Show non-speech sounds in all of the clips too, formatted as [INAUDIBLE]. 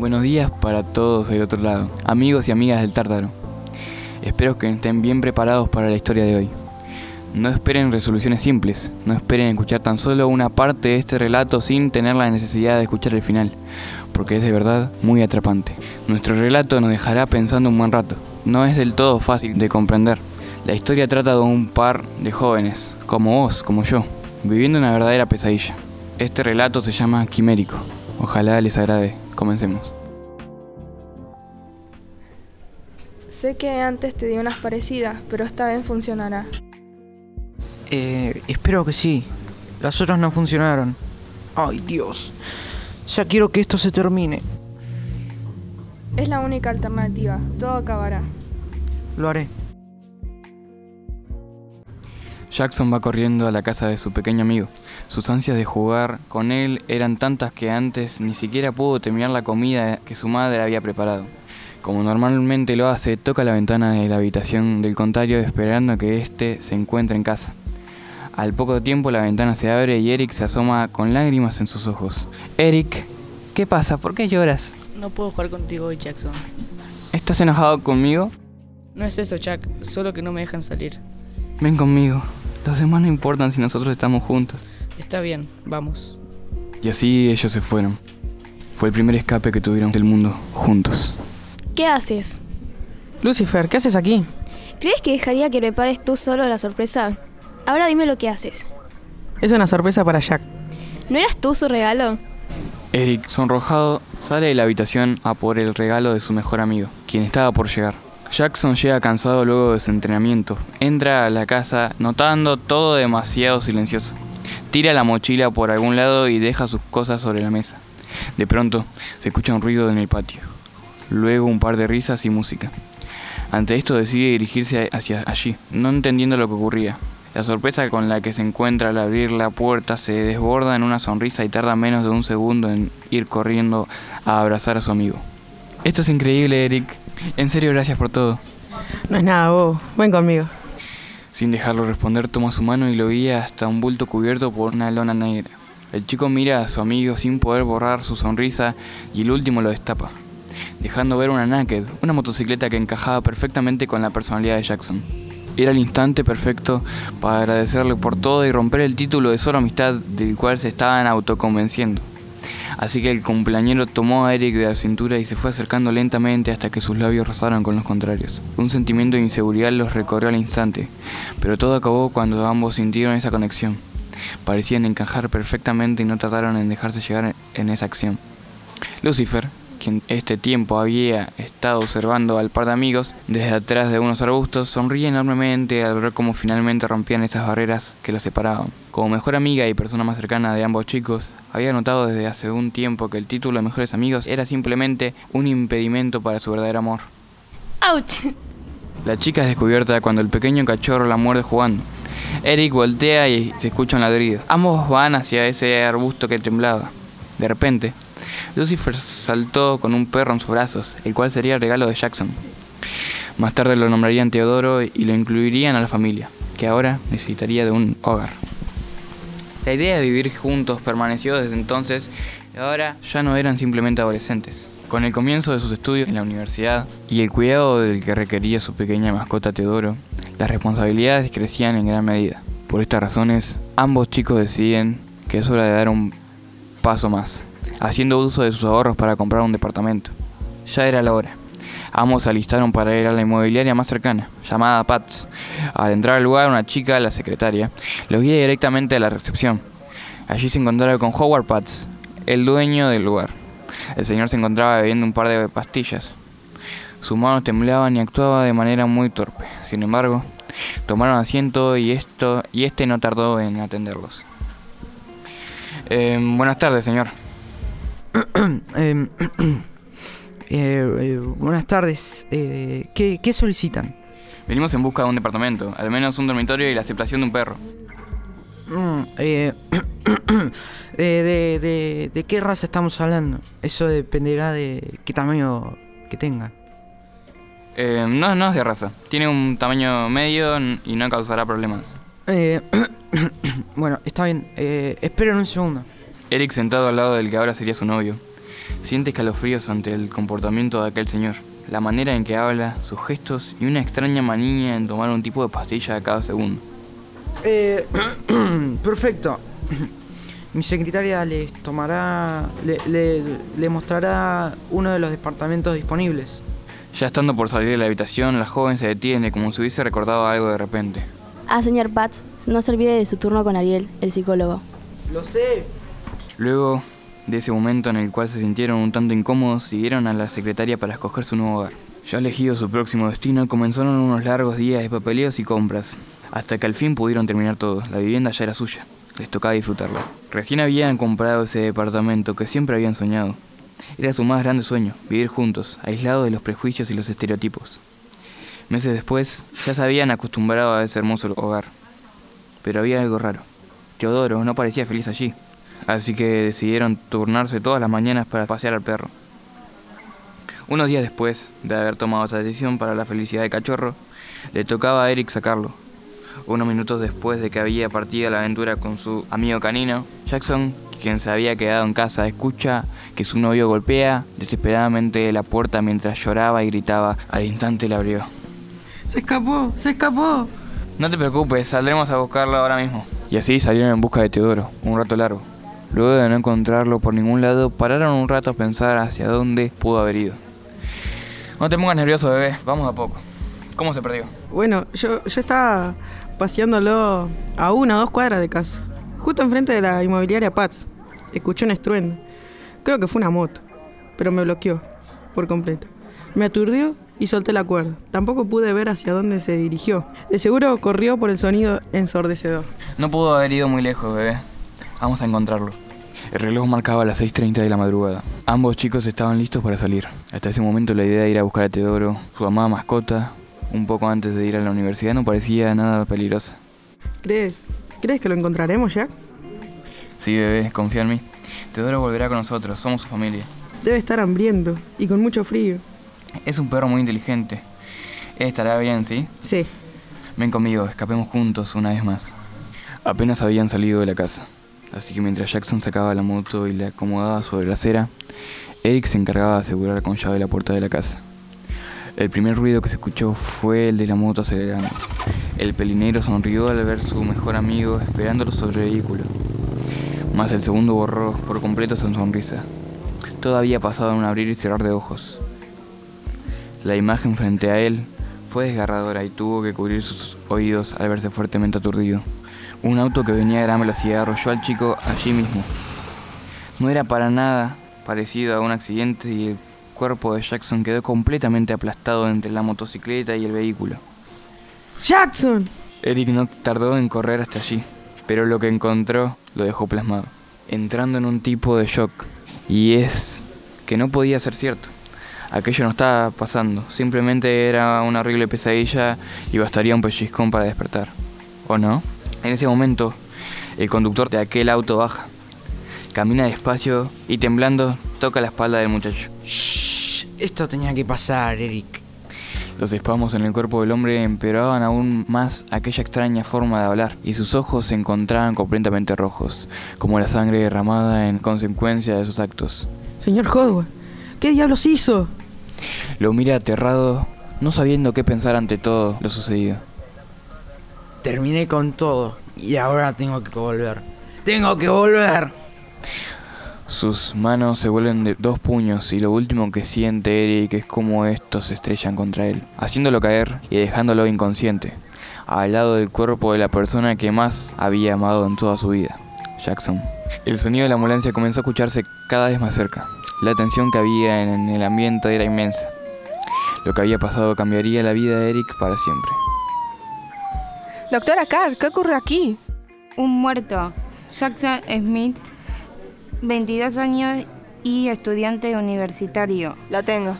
Buenos días para todos del otro lado, amigos y amigas del Tártaro. Espero que estén bien preparados para la historia de hoy. No esperen resoluciones simples, no esperen escuchar tan solo una parte de este relato sin tener la necesidad de escuchar el final, porque es de verdad muy atrapante. Nuestro relato nos dejará pensando un buen rato. No es del todo fácil de comprender. La historia trata de un par de jóvenes, como vos, como yo, viviendo una verdadera pesadilla. Este relato se llama Quimérico. Ojalá les agrade. Comencemos. Sé que antes te di unas parecidas, pero esta vez funcionará. Eh, espero que sí. Las otras no funcionaron. Ay, Dios. Ya quiero que esto se termine. Es la única alternativa. Todo acabará. Lo haré. Jackson va corriendo a la casa de su pequeño amigo. Sus ansias de jugar con él eran tantas que antes ni siquiera pudo terminar la comida que su madre había preparado. Como normalmente lo hace, toca la ventana de la habitación del contrario esperando que éste se encuentre en casa. Al poco tiempo la ventana se abre y Eric se asoma con lágrimas en sus ojos. Eric, ¿qué pasa? ¿Por qué lloras? No puedo jugar contigo hoy, Jackson. ¿Estás enojado conmigo? No es eso, Jack, solo que no me dejan salir. Ven conmigo. Los demás no importan si nosotros estamos juntos. Está bien, vamos. Y así ellos se fueron. Fue el primer escape que tuvieron del mundo juntos. ¿Qué haces? Lucifer, ¿qué haces aquí? ¿Crees que dejaría que prepares tú solo la sorpresa? Ahora dime lo que haces. Es una sorpresa para Jack. ¿No eras tú su regalo? Eric, sonrojado, sale de la habitación a por el regalo de su mejor amigo, quien estaba por llegar. Jackson llega cansado luego de su entrenamiento. Entra a la casa notando todo demasiado silencioso. Tira la mochila por algún lado y deja sus cosas sobre la mesa. De pronto, se escucha un ruido en el patio. Luego un par de risas y música. Ante esto decide dirigirse hacia allí, no entendiendo lo que ocurría. La sorpresa con la que se encuentra al abrir la puerta se desborda en una sonrisa y tarda menos de un segundo en ir corriendo a abrazar a su amigo. Esto es increíble, Eric. En serio, gracias por todo. No es nada, vos. Ven conmigo. Sin dejarlo responder, toma su mano y lo guía hasta un bulto cubierto por una lona negra. El chico mira a su amigo sin poder borrar su sonrisa y el último lo destapa, dejando ver una Naked, una motocicleta que encajaba perfectamente con la personalidad de Jackson. Era el instante perfecto para agradecerle por todo y romper el título de solo amistad del cual se estaban autoconvenciendo. Así que el cumpleañero tomó a Eric de la cintura y se fue acercando lentamente hasta que sus labios rozaron con los contrarios. Un sentimiento de inseguridad los recorrió al instante, pero todo acabó cuando ambos sintieron esa conexión. Parecían encajar perfectamente y no trataron en dejarse llegar en esa acción. Lucifer, quien este tiempo había estado observando al par de amigos desde atrás de unos arbustos, sonríe enormemente al ver cómo finalmente rompían esas barreras que los separaban. Como mejor amiga y persona más cercana de ambos chicos, había notado desde hace un tiempo que el título de mejores amigos era simplemente un impedimento para su verdadero amor. ¡Auch! La chica es descubierta cuando el pequeño cachorro la muerde jugando. Eric voltea y se escucha un ladrido. Ambos van hacia ese arbusto que temblaba. De repente, Lucifer saltó con un perro en sus brazos, el cual sería el regalo de Jackson. Más tarde lo nombrarían Teodoro y lo incluirían a la familia, que ahora necesitaría de un hogar. La idea de vivir juntos permaneció desde entonces y ahora ya no eran simplemente adolescentes. Con el comienzo de sus estudios en la universidad y el cuidado del que requería su pequeña mascota Teodoro, las responsabilidades crecían en gran medida. Por estas razones, ambos chicos deciden que es hora de dar un paso más, haciendo uso de sus ahorros para comprar un departamento. Ya era la hora. Ambos alistaron para ir a la inmobiliaria más cercana, llamada Pats. Al entrar al lugar, una chica, la secretaria, los guía directamente a la recepción. Allí se encontraron con Howard Pats, el dueño del lugar. El señor se encontraba bebiendo un par de pastillas. Sus manos temblaban y actuaba de manera muy torpe. Sin embargo, tomaron asiento y esto y este no tardó en atenderlos. Eh, buenas tardes, señor. [COUGHS] Eh, [COUGHS] eh, eh, buenas tardes. Eh, ¿qué, ¿Qué solicitan? Venimos en busca de un departamento, al menos un dormitorio y la aceptación de un perro. Mm, eh, de, [COUGHS] de, de, ¿De qué raza estamos hablando? Eso dependerá de qué tamaño que tenga. Eh, no, no es de raza. Tiene un tamaño medio y no causará problemas. Eh, bueno, está bien. Eh, esperen un segundo. Eric, sentado al lado del que ahora sería su novio, Siente escalofríos ante el comportamiento de aquel señor, la manera en que habla, sus gestos y una extraña manía en tomar un tipo de pastilla a cada segundo. Eh, [CLEARS THROAT] perfecto. [CLEARS THROAT] Mi secretaria les tomará, le, le- le mostrará uno de los departamentos disponibles. Ya estando por salir de la habitación, la joven se detiene como si hubiese recordado algo de repente. Ah, señor Pats, no se olvide de su turno con Ariel, el psicólogo. Lo sé. Luego de ese momento en el cual se sintieron un tanto incómodos, siguieron a la secretaria para escoger su nuevo hogar. Ya elegido su próximo destino, comenzaron unos largos días de papeleos y compras, hasta que al fin pudieron terminar todo. La vivienda ya era suya, les tocaba disfrutarla. Recién habían comprado ese departamento que siempre habían soñado. Era su más grande sueño, vivir juntos, aislados de los prejuicios y los estereotipos. Meses después, ya se habían acostumbrado a ese hermoso hogar. Pero había algo raro. Teodoro no parecía feliz allí. Así que decidieron turnarse todas las mañanas para pasear al perro. Unos días después de haber tomado esa decisión para la felicidad de Cachorro, le tocaba a Eric sacarlo. Unos minutos después de que había partido a la aventura con su amigo canino, Jackson, quien se había quedado en casa, escucha que su novio golpea desesperadamente la puerta mientras lloraba y gritaba. Al instante la abrió. Se escapó, se escapó. No te preocupes, saldremos a buscarlo ahora mismo. Y así salieron en busca de Teodoro, un rato largo. Luego de no encontrarlo por ningún lado, pararon un rato a pensar hacia dónde pudo haber ido. No te pongas nervioso, bebé, vamos a poco. ¿Cómo se perdió? Bueno, yo, yo estaba paseándolo a una o dos cuadras de casa, justo enfrente de la inmobiliaria Pats. Escuché un estruendo. Creo que fue una moto, pero me bloqueó por completo. Me aturdió y solté la cuerda. Tampoco pude ver hacia dónde se dirigió. De seguro corrió por el sonido ensordecedor. No pudo haber ido muy lejos, bebé. Vamos a encontrarlo. El reloj marcaba las 6.30 de la madrugada. Ambos chicos estaban listos para salir. Hasta ese momento la idea de ir a buscar a Teodoro, su amada mascota, un poco antes de ir a la universidad no parecía nada peligrosa. ¿Crees? ¿Crees que lo encontraremos, Jack? Sí, bebé, confía en mí. Teodoro volverá con nosotros, somos su familia. Debe estar hambriento y con mucho frío. Es un perro muy inteligente. Estará bien, ¿sí? Sí. Ven conmigo, escapemos juntos una vez más. Apenas habían salido de la casa, así que mientras Jackson sacaba la moto y la acomodaba sobre la acera, Eric se encargaba de asegurar con llave la puerta de la casa. El primer ruido que se escuchó fue el de la moto acelerando. El pelinero sonrió al ver su mejor amigo esperándolo sobre el vehículo. Mas el segundo borró por completo su sonrisa. Todo había pasado un abrir y cerrar de ojos. La imagen frente a él fue desgarradora y tuvo que cubrir sus oídos al verse fuertemente aturdido. Un auto que venía a gran velocidad arrolló al chico allí mismo. No era para nada parecido a un accidente y el cuerpo de Jackson quedó completamente aplastado entre la motocicleta y el vehículo. ¡Jackson! Eric no tardó en correr hasta allí, pero lo que encontró lo dejó plasmado, entrando en un tipo de shock. Y es que no podía ser cierto. Aquello no estaba pasando, simplemente era una horrible pesadilla y bastaría un pellizcón para despertar. ¿O no? En ese momento, el conductor de aquel auto baja, camina despacio y temblando toca la espalda del muchacho. Shh, esto tenía que pasar, Eric. Los espasmos en el cuerpo del hombre empeoraban aún más aquella extraña forma de hablar, y sus ojos se encontraban completamente rojos, como la sangre derramada en consecuencia de sus actos. Señor Howard, ¿qué diablos hizo? Lo mira aterrado, no sabiendo qué pensar ante todo lo sucedido. Terminé con todo y ahora tengo que volver. ¡Tengo que volver! Sus manos se vuelven de dos puños y lo último que siente Eric es como estos se estrellan contra él, haciéndolo caer y dejándolo inconsciente, al lado del cuerpo de la persona que más había amado en toda su vida, Jackson. El sonido de la ambulancia comenzó a escucharse cada vez más cerca. La tensión que había en el ambiente era inmensa. Lo que había pasado cambiaría la vida de Eric para siempre. Doctora Carr, ¿qué ocurre aquí? Un muerto, Jackson Smith, 22 años y estudiante universitario. Lo tengo.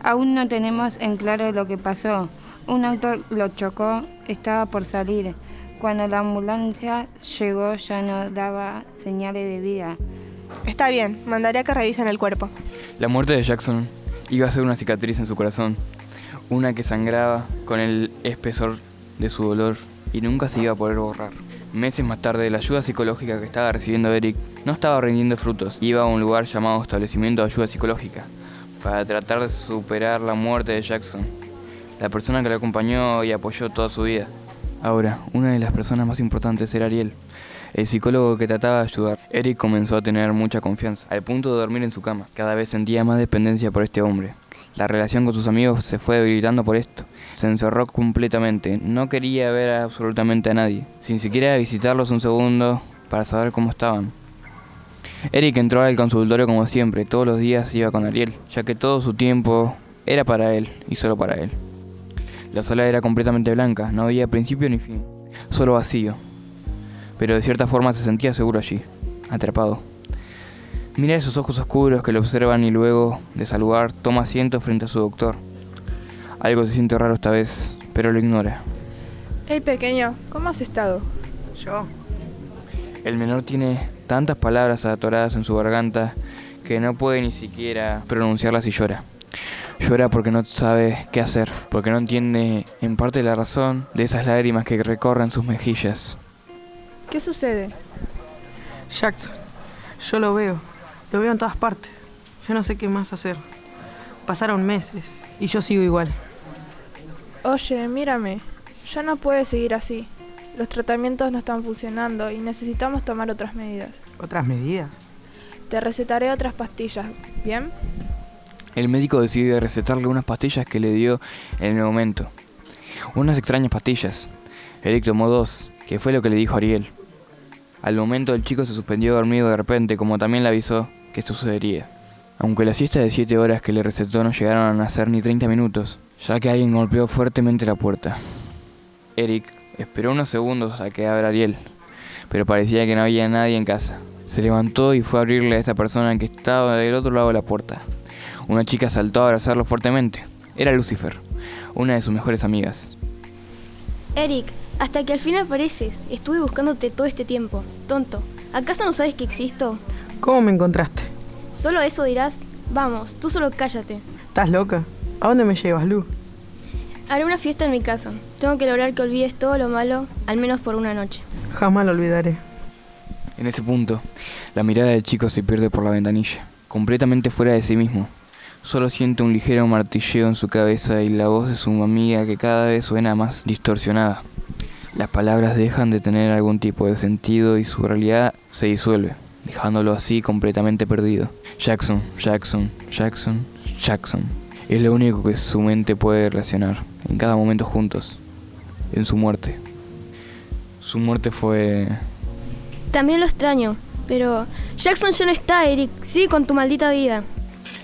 Aún no tenemos en claro lo que pasó. Un auto lo chocó, estaba por salir. Cuando la ambulancia llegó ya no daba señales de vida. Está bien, mandaré a que revisen el cuerpo. La muerte de Jackson iba a ser una cicatriz en su corazón, una que sangraba con el espesor de su dolor y nunca se iba a poder borrar. Meses más tarde, la ayuda psicológica que estaba recibiendo Eric no estaba rindiendo frutos. Iba a un lugar llamado Establecimiento de Ayuda Psicológica para tratar de superar la muerte de Jackson, la persona que lo acompañó y apoyó toda su vida. Ahora, una de las personas más importantes era Ariel, el psicólogo que trataba de ayudar. Eric comenzó a tener mucha confianza, al punto de dormir en su cama. Cada vez sentía más dependencia por este hombre. La relación con sus amigos se fue debilitando por esto. Se encerró completamente, no quería ver absolutamente a nadie, sin siquiera visitarlos un segundo para saber cómo estaban. Eric entró al consultorio como siempre, todos los días iba con Ariel, ya que todo su tiempo era para él y solo para él. La sala era completamente blanca, no había principio ni fin, solo vacío. Pero de cierta forma se sentía seguro allí, atrapado. Mira esos ojos oscuros que lo observan y luego de saludar toma asiento frente a su doctor. Algo se siente raro esta vez, pero lo ignora. Hey pequeño, ¿cómo has estado? ¿Yo? El menor tiene tantas palabras atoradas en su garganta que no puede ni siquiera pronunciarlas y llora. Llora porque no sabe qué hacer, porque no entiende en parte la razón de esas lágrimas que recorren sus mejillas. ¿Qué sucede? Jackson, yo lo veo. Lo veo en todas partes. Yo no sé qué más hacer. Pasaron meses y yo sigo igual. Oye, mírame. Ya no puede seguir así. Los tratamientos no están funcionando y necesitamos tomar otras medidas. ¿Otras medidas? Te recetaré otras pastillas, ¿bien? El médico decide recetarle unas pastillas que le dio en el momento. Unas extrañas pastillas. Eric tomó dos, que fue lo que le dijo Ariel. Al momento el chico se suspendió dormido de repente, como también le avisó que sucedería. Aunque la siesta de 7 horas que le recetó no llegaron a hacer ni 30 minutos, ya que alguien golpeó fuertemente la puerta. Eric esperó unos segundos a que abra Ariel, pero parecía que no había nadie en casa. Se levantó y fue a abrirle a esa persona que estaba del otro lado de la puerta. Una chica saltó a abrazarlo fuertemente. Era Lucifer, una de sus mejores amigas. Eric, hasta que al fin apareces. Estuve buscándote todo este tiempo. Tonto, ¿acaso no sabes que existo? ¿Cómo me encontraste? ¿Solo eso dirás? Vamos, tú solo cállate. ¿Estás loca? ¿A dónde me llevas, Lu? Haré una fiesta en mi casa. Tengo que lograr que olvides todo lo malo, al menos por una noche. Jamás lo olvidaré. En ese punto, la mirada del chico se pierde por la ventanilla, completamente fuera de sí mismo. Solo siente un ligero martilleo en su cabeza y la voz de su amiga que cada vez suena más distorsionada. Las palabras dejan de tener algún tipo de sentido y su realidad se disuelve, dejándolo así completamente perdido. Jackson, Jackson, Jackson, Jackson. Es lo único que su mente puede relacionar, en cada momento juntos, en su muerte. Su muerte fue... También lo extraño, pero Jackson ya no está, Eric. Sigue con tu maldita vida.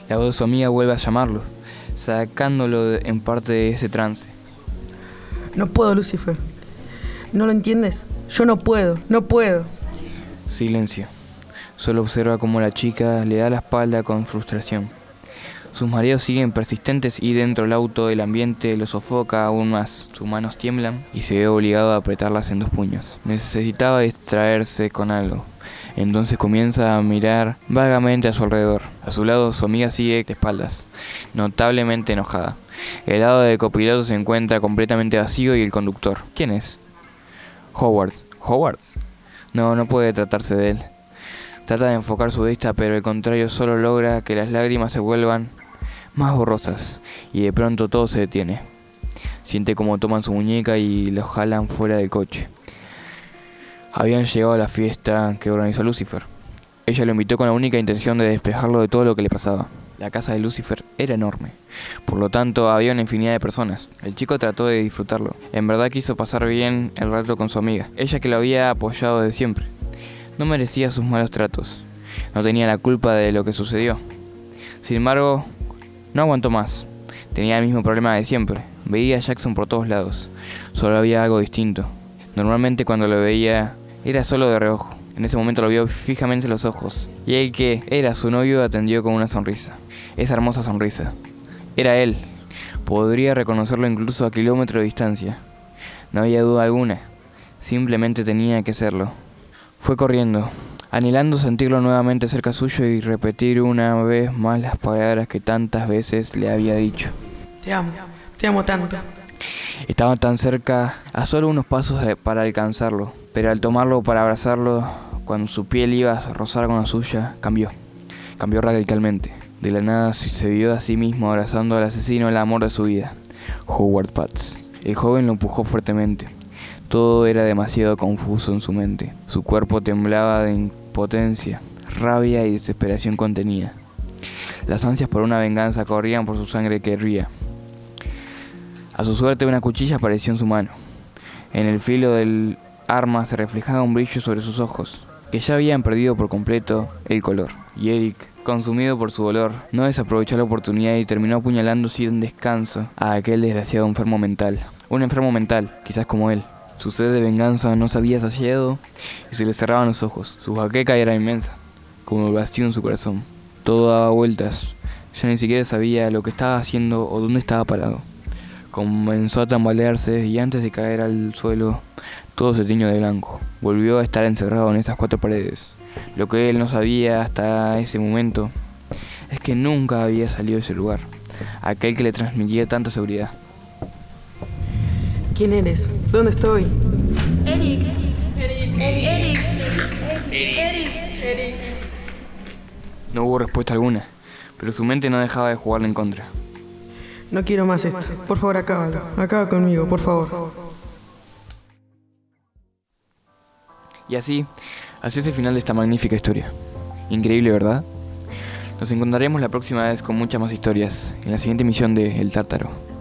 La voz de su amiga vuelve a llamarlo, sacándolo de- en parte de ese trance. No puedo, Lucifer. ¿No lo entiendes? Yo no puedo, no puedo. Silencio. Solo observa cómo la chica le da la espalda con frustración. Sus mareos siguen persistentes y dentro del auto el ambiente lo sofoca aún más. Sus manos tiemblan y se ve obligado a apretarlas en dos puños. Necesitaba distraerse con algo. Entonces comienza a mirar vagamente a su alrededor. A su lado su amiga sigue de espaldas, notablemente enojada. El lado del copiloto se encuentra completamente vacío y el conductor. ¿Quién es? Howard. ¿Howard? No, no puede tratarse de él. Trata de enfocar su vista, pero al contrario solo logra que las lágrimas se vuelvan más borrosas y de pronto todo se detiene. Siente como toman su muñeca y lo jalan fuera del coche. Habían llegado a la fiesta que organizó Lucifer. Ella lo invitó con la única intención de despejarlo de todo lo que le pasaba. La casa de Lucifer era enorme, por lo tanto había una infinidad de personas. El chico trató de disfrutarlo. En verdad quiso pasar bien el rato con su amiga, ella que lo había apoyado de siempre. No merecía sus malos tratos. No tenía la culpa de lo que sucedió. Sin embargo, no aguantó más. Tenía el mismo problema de siempre. Veía a Jackson por todos lados. Solo había algo distinto. Normalmente cuando lo veía era solo de reojo. En ese momento lo vio fijamente en los ojos. Y el que era su novio atendió con una sonrisa. Esa hermosa sonrisa. Era él. Podría reconocerlo incluso a kilómetro de distancia. No había duda alguna. Simplemente tenía que serlo. Fue corriendo, anhelando sentirlo nuevamente cerca suyo y repetir una vez más las palabras que tantas veces le había dicho. Te amo, te amo tanto. Estaba tan cerca, a solo unos pasos de- para alcanzarlo. Pero al tomarlo para abrazarlo, cuando su piel iba a rozar con la suya, cambió. Cambió radicalmente. De la nada se vio a sí mismo abrazando al asesino el amor de su vida, Howard Pats. El joven lo empujó fuertemente. Todo era demasiado confuso en su mente. Su cuerpo temblaba de impotencia, rabia y desesperación contenida. Las ansias por una venganza corrían por su sangre que hervía. A su suerte una cuchilla apareció en su mano. En el filo del arma se reflejaba un brillo sobre sus ojos, que ya habían perdido por completo el color. Y Eric, consumido por su dolor, no desaprovechó la oportunidad y terminó apuñalando sin descanso a aquel desgraciado enfermo mental. Un enfermo mental, quizás como él. Su sed de venganza no se había saciado y se le cerraban los ojos. Su jaqueca era inmensa, como el vacío en su corazón. Todo daba vueltas. Ya ni siquiera sabía lo que estaba haciendo o dónde estaba parado. Comenzó a tambalearse y antes de caer al suelo, todo se tiñó de blanco. Volvió a estar encerrado en esas cuatro paredes. Lo que él no sabía hasta ese momento es que nunca había salido de ese lugar, aquel que le transmitía tanta seguridad. ¿Quién eres? ¿Dónde estoy? Eric. Eric. Eric. Eric. Eric. No hubo respuesta alguna, pero su mente no dejaba de jugarle en contra. No quiero más esto. Por favor, acábalo. Acaba conmigo, por favor. Y así, así es el final de esta magnífica historia. Increíble, ¿verdad? Nos encontraremos la próxima vez con muchas más historias en la siguiente emisión de El Tártaro.